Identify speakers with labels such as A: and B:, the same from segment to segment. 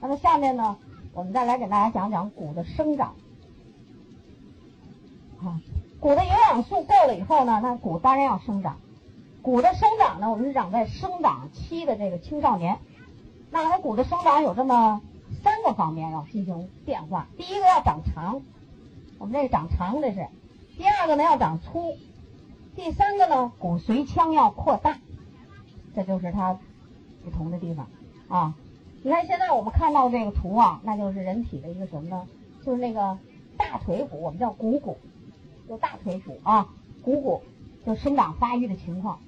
A: 那么下面呢，我们再来给大家讲讲骨的生长。啊，骨的营养素够了以后呢，那骨当然要生长。骨的生长呢，我们是长在生长期的这个青少年。那它骨的生长有这么三个方面要进行变化。第一个要长长，我们这个长长这是；第二个呢要长粗；第三个呢骨髓腔要扩大。这就是它不同的地方啊。你看现在我们看到这个图啊，那就是人体的一个什么呢？就是那个大腿骨，我们叫股骨，就大腿骨啊，股骨就生长发育的情况。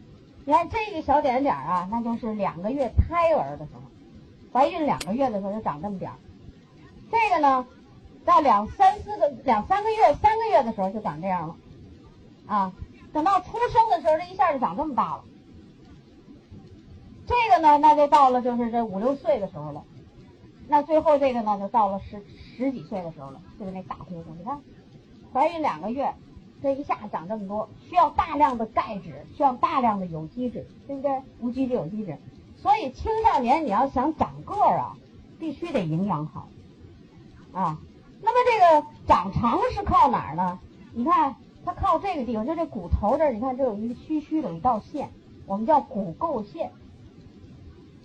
A: 你看这个小点点啊，那就是两个月胎儿的时候。怀孕两个月的时候就长这么点儿，这个呢，到两三四个两三个月三个月的时候就长这样了，啊，等到出生的时候这一下就长这么大了。这个呢，那就到了就是这五六岁的时候了，那最后这个呢就到了十十几岁的时候了，就是那大腿骨。你看，怀孕两个月，这一下长这么多，需要大量的钙质，需要大量的有机质，对不对？无机质、有机质。所以青少年你要想长个儿啊，必须得营养好，啊，那么这个长长是靠哪儿呢？你看它靠这个地方，就这骨头这儿，你看这有一个虚虚的一道线，我们叫骨垢线，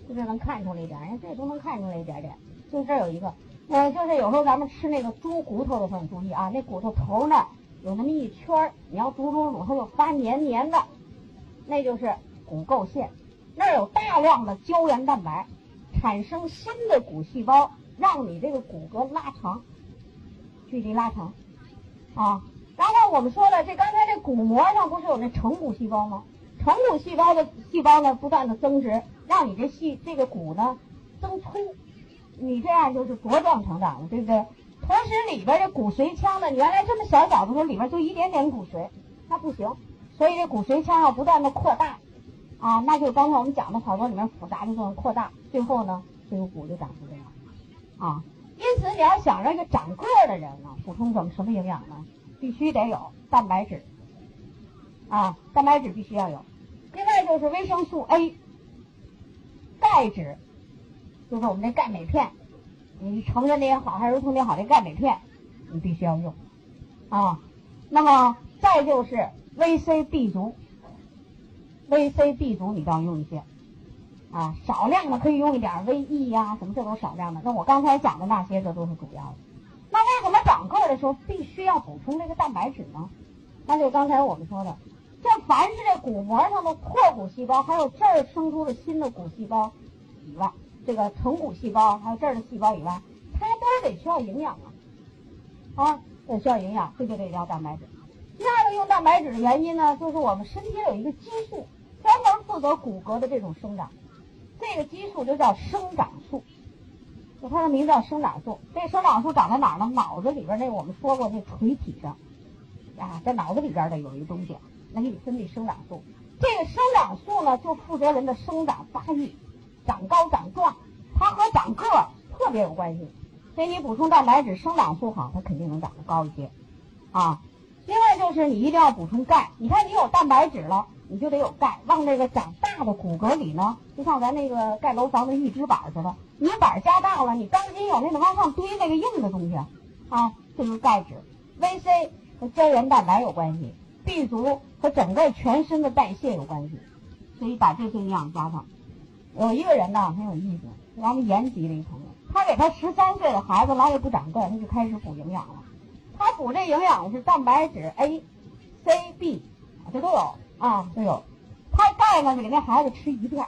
A: 就是能看出来一点？哎，这都能看出来一点点。就这有一个，嗯，就是有时候咱们吃那个猪骨头的时候，你注意啊，那骨头头呢有那么一圈儿，你要煮煮煮，它就发黏黏的，那就是骨垢线。那儿有大量的胶原蛋白，产生新的骨细胞，让你这个骨骼拉长，距离拉长，啊，然后我们说了，这刚才这骨膜上不是有那成骨细胞吗？成骨细胞的细胞呢，不断的增殖，让你这细这个骨呢增粗，你这样就是茁壮成长了，对不对？同时里边这骨髓腔呢，原来这么小小的时候里边就一点点骨髓，那不行，所以这骨髓腔要不断的扩大。啊，那就刚才我们讲的好多里面复杂的作用扩大，最后呢，这个骨就长出这样。啊，因此你要想让一个长个的人呢，补充什么什么营养呢？必须得有蛋白质。啊，蛋白质必须要有。就是维生素 A，钙质，就是我们那钙镁片，你成人的也好，还是儿童的也好，这钙镁片你必须要用。啊，那么再就是维 C、B 族。V、C、B 族你都要用一些，啊，少量的可以用一点 V、E 呀，什么这都少量的。那我刚才讲的那些，这都是主要的。那为什么长个儿的时候必须要补充这个蛋白质呢？那就刚才我们说的，这凡是这骨膜上的破骨细胞，还有这儿生出的新的骨细胞以外，这个成骨细胞还有这儿的细胞以外，它都得需要营养啊，啊，得需要营养，这就得要蛋白质。第二个用蛋白质的原因呢，就是我们身体有一个激素。专门负责骨骼的这种生长，这个激素就叫生长素，就它名字叫生长素。这生长素长在哪儿呢？脑子里边那我们说过那垂体上，啊，在脑子里边的有一个东西，那给你分泌生长素。这个生长素呢，就负责人的生长发育、长高长壮，它和长个儿特别有关系。所以你补充蛋白质、生长素好，它肯定能长得高一些，啊。另外就是你一定要补充钙。你看你有蛋白质了。你就得有钙，往那个长大的骨骼里呢，就像咱那个盖楼房的预制板似的，你板加大了，你钢筋有那个往上堆那个硬的东西啊，就是钙质。V、C 和胶原蛋白有关系，B 族和整个全身的代谢有关系，所以把这些营养加上。有一个人呢很有意思，咱们延吉的一朋友，他给他十三岁的孩子老也不长个，他就开始补营养了。他补这营养是蛋白质 A、C、B，这都有。啊，都有，他钙呢就给那孩子吃一片，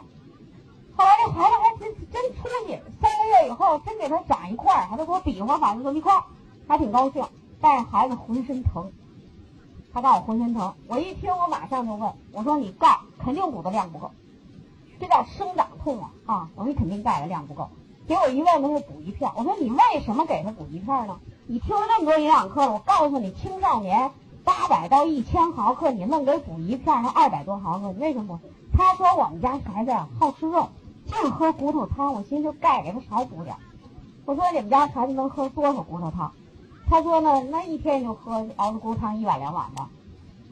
A: 后来这孩子还真真出息，三个月以后真给他长一块儿，他都给我比划，反正就一块儿，还挺高兴。但是孩子浑身疼，他告诉我浑身疼，我一听我马上就问，我说你钙肯定补的量不够，这叫生长痛啊啊！我说你肯定钙的量不够，结果一问他就补一片，我说你为什么给他补一片呢？你听了那么多营养课了，我告诉你青少年。八百到一千毫克，你愣给补一片，那二百多毫克，你为什么？他说我们家孩子呀好吃肉，净喝骨头汤，我寻思钙给他少补点。我说你们家孩子能喝多少骨头汤？他说呢，那一天就喝熬的骨头汤一碗两碗的。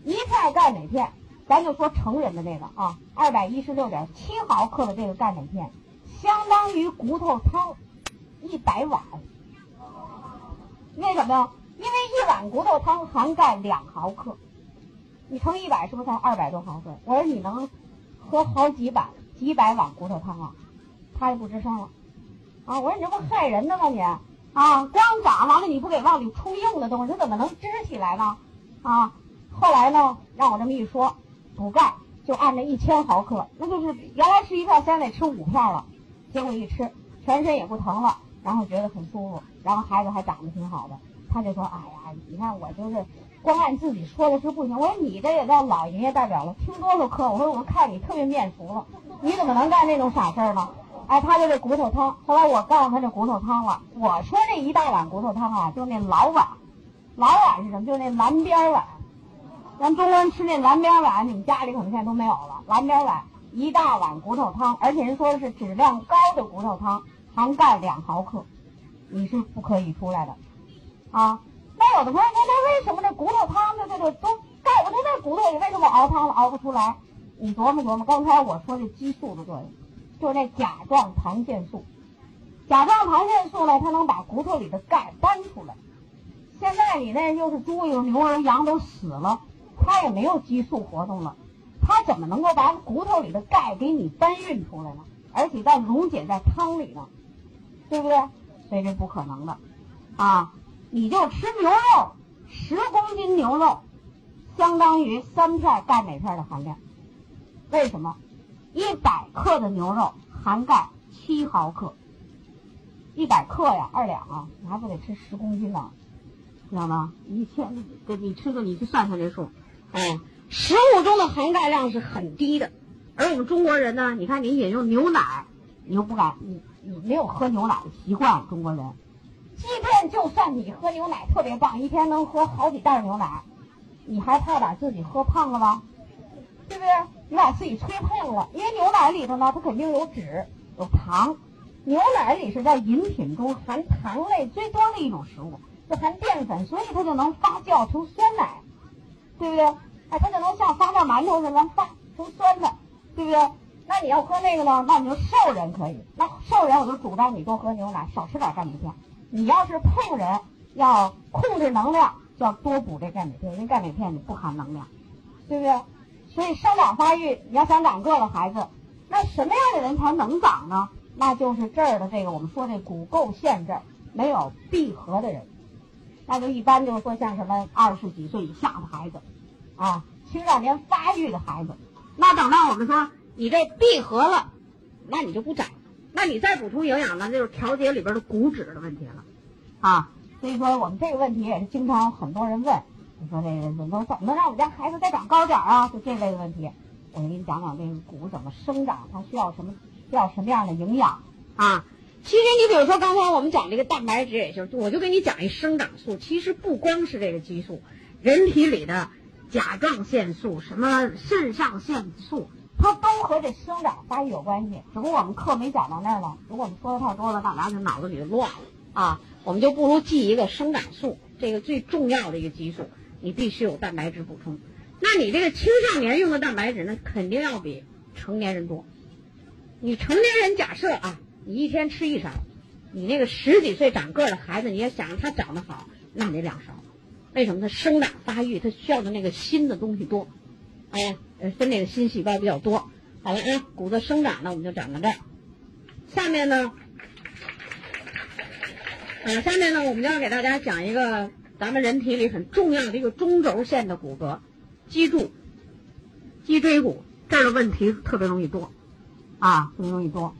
A: 一片钙镁片，咱就说成人的那个啊，二百一十六点七毫克的这个钙镁片，相当于骨头汤一百碗。为什么呀？因为一碗骨头汤含钙两毫克，你乘一百是不是才二百多毫克？我说你能喝好几碗、几百碗骨头汤啊？他也不吱声了。啊，我说你这不害人的吗你？啊，光长完了你不给往里充硬的东西，它怎么能支起来呢？啊，后来呢，让我这么一说，补钙就按照一千毫克，那就是原来吃一片，现在得吃五片了。结果一吃，全身也不疼了，然后觉得很舒服，然后孩子还长得挺好的。他就说：“哎呀，你看我就是光按自己说的是不行。我说你这也叫老爷爷代表了，听多少课？我说我看你特别面熟了，你怎么能干那种傻事儿呢？哎，他就是骨头汤。后来我告诉他这骨头汤了，我说这一大碗骨头汤啊，就那老碗，老碗是什么？就那蓝边碗。咱中国人吃那蓝边碗，你们家里可能现在都没有了。蓝边碗一大碗骨头汤，而且人说的是质量高的骨头汤，含钙两毫克，你是不可以出来的。”啊，那有的朋友说，那为什么这骨头汤的这个都钙不都在骨头里？为什么熬汤熬不出来？你琢磨琢磨，刚才我说这激素的作用，就是那甲状旁腺素。甲状旁腺素呢，它能把骨头里的钙搬出来。现在你那又是猪又牛儿羊都死了，它也没有激素活动了，它怎么能够把骨头里的钙给你搬运出来呢？而且再溶解在汤里呢，对不对？所以这不可能的，啊。你就吃牛肉，十公斤牛肉相当于三片钙镁片的含量。为什么？一百克的牛肉含钙七毫克，一百克呀，二两啊，你还不得吃十公斤呢？知道吗？一千，这你吃个，你去算算这数。哎，食物中的含钙量是很低的，而我们中国人呢，你看你饮用牛奶，你又不敢，你你没有喝牛奶的习惯，中国人。即便就算你喝牛奶特别棒，一天能喝好几袋牛奶，你还怕把自己喝胖了吗？对不对？你把自己吹胖了，因为牛奶里头呢，它肯定有脂有糖。牛奶里是在饮品中含糖类最多的一种食物，是含淀粉，所以它就能发酵成酸奶，对不对？哎，它就能像发酵馒头似的发成酸的，对不对？那你要喝那个呢？那你就瘦人可以。那瘦人我就主张你多喝牛奶，少吃点钙镁片。你要是胖人，要控制能量，就要多补这钙镁片，因为钙镁片你不含能量，对不对？所以生长发育，你要想长个的孩子，那什么样的人才能长呢？那就是这儿的这个我们说这骨垢线这没有闭合的人，那就一般就是说像什么二十几岁以下的孩子，啊，青少年发育的孩子，那等到我们说你这闭合了，那你就不长。那你再补充营养呢，就是调节里边的骨质的问题了，啊，所以说我们这个问题也是经常很多人问，你说这个怎么怎么能让我们家孩子再长高点啊？就这类的问题，我给你讲讲这个骨怎么生长，它需要什么需要什么样的营养啊？其实你比如说刚才我们讲这个蛋白质也就是，我就给你讲一生长素，其实不光是这个激素，人体里的甲状腺素、什么肾上腺素。它都和这生长发育有关系，只不过我们课没讲到那儿呢。如果我们说的太多了，大家就脑子里就乱了啊。我们就不如记一个生长素，这个最重要的一个激素，你必须有蛋白质补充。那你这个青少年用的蛋白质，那肯定要比成年人多。你成年人假设啊，你一天吃一勺，你那个十几岁长个的孩子，你要想让他长得好，那得两勺。为什么？他生长发育，他需要的那个新的东西多。哎。呃，分裂的新细胞比较多。好了，啊，骨的生长呢，我们就讲到这儿。下面呢，呃，下面呢，我们就要给大家讲一个咱们人体里很重要的一个中轴线的骨骼——脊柱、脊椎骨。这儿的问题特别容易多，啊，特别容易多。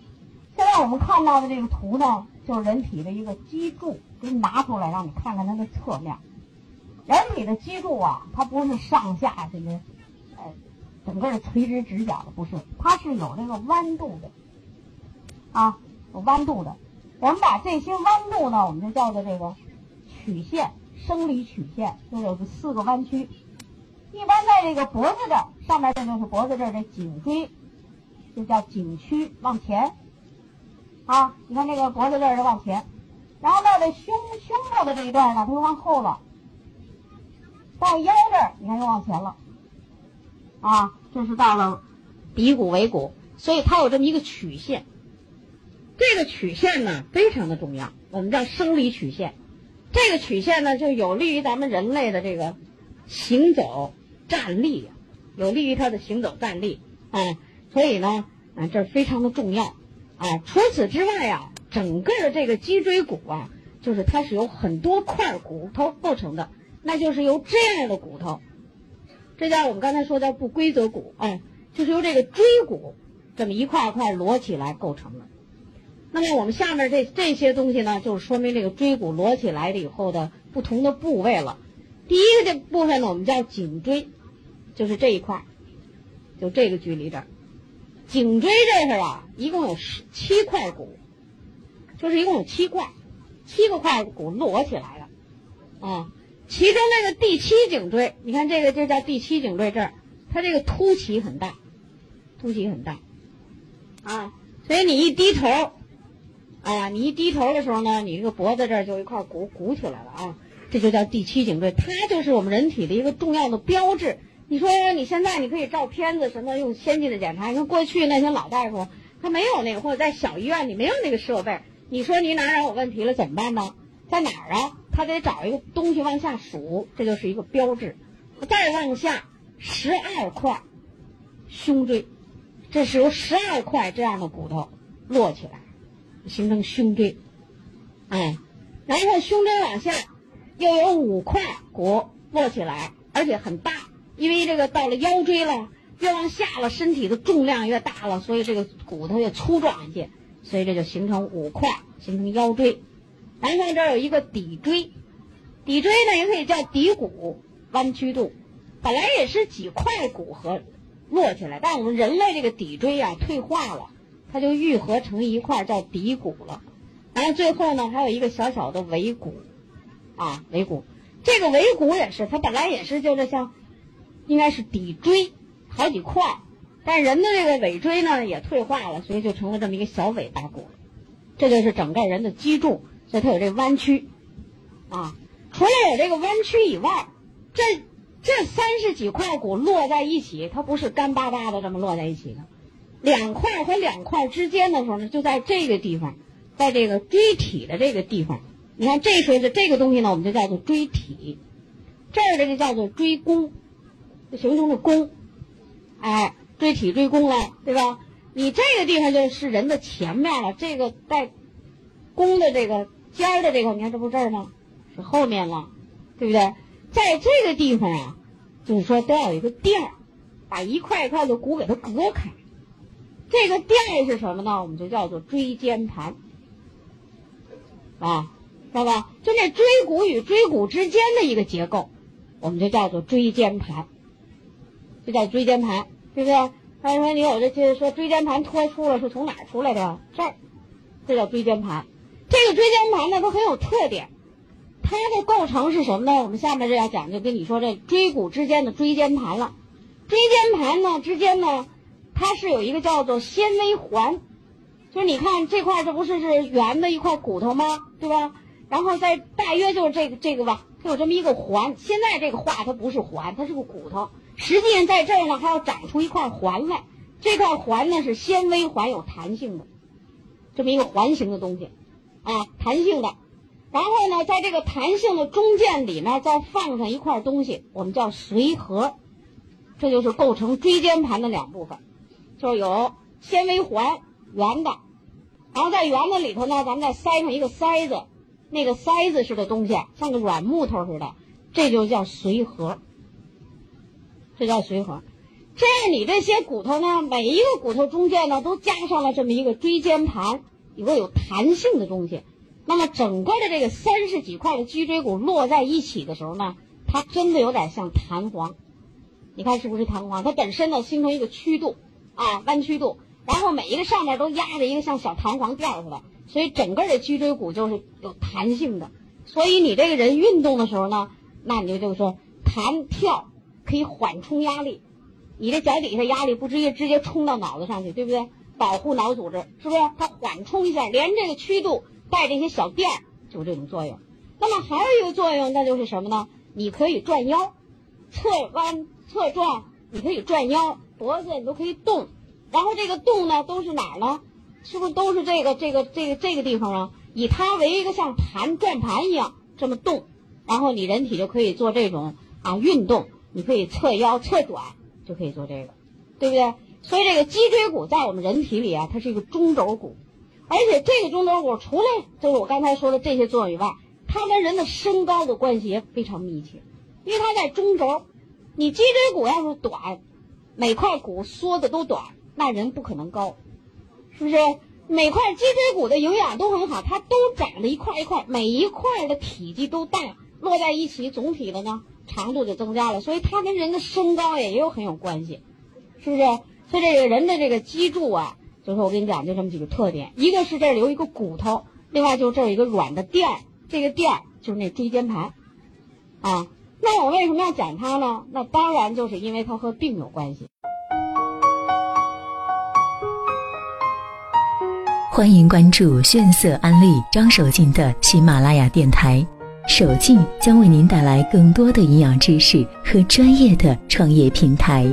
A: 现在我们看到的这个图呢，就是人体的一个脊柱，给你拿出来让你看看它的侧面。人体的脊柱啊，它不是上下这个。呃整个是垂直直角的，不是，它是有这个弯度的，啊，有弯度的。我们把这些弯度呢，我们就叫做这个曲线，生理曲线，就有四个弯曲。一般在这个脖子这儿，上面这就是脖子这儿的颈椎，就叫颈曲往前，啊，你看这个脖子这儿是往前，然后到这胸胸部的这一段呢，它就往后了，到腰这儿，你看又往前了。啊，这是到了骶骨尾骨，所以它有这么一个曲线。这个曲线呢非常的重要，我们叫生理曲线。这个曲线呢就有利于咱们人类的这个行走站立，有利于它的行走站立啊。所以呢，啊，这非常的重要啊。除此之外啊，整个的这个脊椎骨啊，就是它是由很多块骨头构成的，那就是由这样的骨头，这叫我们刚才说叫不规则骨啊，就是由这个椎骨这么一块块摞起来构成的。那么我们下面这这些东西呢，就是说明这个椎骨摞起来了以后的不同的部位了。第一个这部分呢，我们叫颈椎，就是这一块，就这个距离这儿。颈椎这是啊，一共有十七块骨，就是一共有七块，七个块骨摞起来的，啊，其中那个第七颈椎，你看这个就叫第七颈椎这儿，它这个凸起很大，凸起很大，啊，所以你一低头，哎呀，你一低头的时候呢，你这个脖子这儿就一块鼓鼓起来了啊，这就叫第七颈椎，它就是我们人体的一个重要的标志。你说你现在你可以照片子什么用先进的检查，你看过去那些老大夫他没有那个，或者在小医院里没有那个设备。你说你哪哪有问题了怎么办呢？在哪儿啊？他得找一个东西往下数，这就是一个标志。再往下十二块胸椎，这是由十二块这样的骨头摞起来形成胸椎。哎，然后胸椎往下又有五块骨摞起来，而且很大。因为这个到了腰椎了，越往下了，身体的重量越大了，所以这个骨头越粗壮一些，所以这就形成五块，形成腰椎。然后这儿有一个骶椎，骶椎呢也可以叫骶骨弯曲度，本来也是几块骨和摞起来，但我们人类这个骶椎啊退化了，它就愈合成一块叫骶骨了。然后最后呢还有一个小小的尾骨，啊尾骨，这个尾骨也是，它本来也是就是像。应该是骶椎好几块，但人的这个尾椎呢也退化了，所以就成了这么一个小尾巴骨。这就是整个人的脊柱，所以它有这弯曲啊。除了有这个弯曲以外，这这三十几块骨摞在一起，它不是干巴巴的这么摞在一起的。两块和两块之间的时候呢，就在这个地方，在这个椎体的这个地方。你看这锤子这个东西呢，我们就叫做椎体，这儿的就叫做椎弓。就形成的弓，哎，椎体椎弓了，对吧？你这个地方就是人的前面了，这个带弓的这个尖儿的这个，你看这不这儿吗？是后面了，对不对？在这个地方啊，就是说都要有一个垫儿，把一块一块的骨给它隔开。这个垫是什么呢？我们就叫做椎间盘，啊，知道吧？就那椎骨与椎骨之间的一个结构，我们就叫做椎间盘。这叫椎间盘，对不对？他说你有这些说椎间盘脱出了，是从哪儿出来的？这儿，这叫椎间盘。这个椎间盘呢，它很有特点。它的构成是什么呢？我们下面这要讲，就跟你说这椎骨之间的椎间盘了。椎间盘呢之间呢，它是有一个叫做纤维环，就是你看这块这不是是圆的一块骨头吗？对吧？然后在大约就是这个这个吧，它有这么一个环。现在这个画它不是环，它是个骨头。实际上，在这儿呢，它要长出一块环来。这块环呢是纤维环，有弹性的，这么一个环形的东西，啊，弹性的。然后呢，在这个弹性的中间里面再放上一块东西，我们叫髓核，这就是构成椎间盘的两部分，就有纤维环，圆的，然后在圆的里头呢，咱们再塞上一个塞子，那个塞子似的东西，像个软木头似的，这就叫髓核。这叫髓核，这样你这些骨头呢，每一个骨头中间呢都加上了这么一个椎间盘，一个有弹性的东西。那么整个的这个三十几块的脊椎骨摞在一起的时候呢，它真的有点像弹簧。你看是不是弹簧？它本身呢形成一个曲度啊，弯曲度，然后每一个上面都压着一个像小弹簧垫似的，所以整个的脊椎骨就是有弹性的。所以你这个人运动的时候呢，那你就就是说弹跳。可以缓冲压力，你这脚底下压力不直接直接冲到脑子上去，对不对？保护脑组织，是不是？它缓冲一下，连这个曲度带这些小垫儿，就这种作用。那么还有一个作用，那就是什么呢？你可以转腰，侧弯、侧转，你可以转腰，脖子你都可以动。然后这个动呢，都是哪儿呢？是不是都是这个这个这个这个地方啊？以它为一个像盘转盘一样这么动，然后你人体就可以做这种啊运动，你可以侧腰侧转，就可以做这个，对不对？所以这个脊椎骨在我们人体里啊，它是一个中轴骨，而且这个中轴骨除了就是我刚才说的这些作用以外，它跟人的身高的关系也非常密切，因为它在中轴。你脊椎骨要是短，每块骨缩的都短，那人不可能高，是不是？每块脊椎骨的营养都很好，它都长得一块一块，每一块的体积都大，摞在一起，总体的呢长度就增加了，所以它跟人的身高也也有很有关系，是不是？所以这个人的这个脊柱啊，就是我跟你讲，就这么几个特点，一个是这儿有一个骨头，另外就这儿有一个软的垫儿，这个垫儿就是那椎间盘，啊。那我为什么要讲它呢？那当然就是因为它和病有关系。
B: 欢迎关注炫色安利张守静的喜马拉雅电台，守静将为您带来更多的营养知识和专业的创业平台。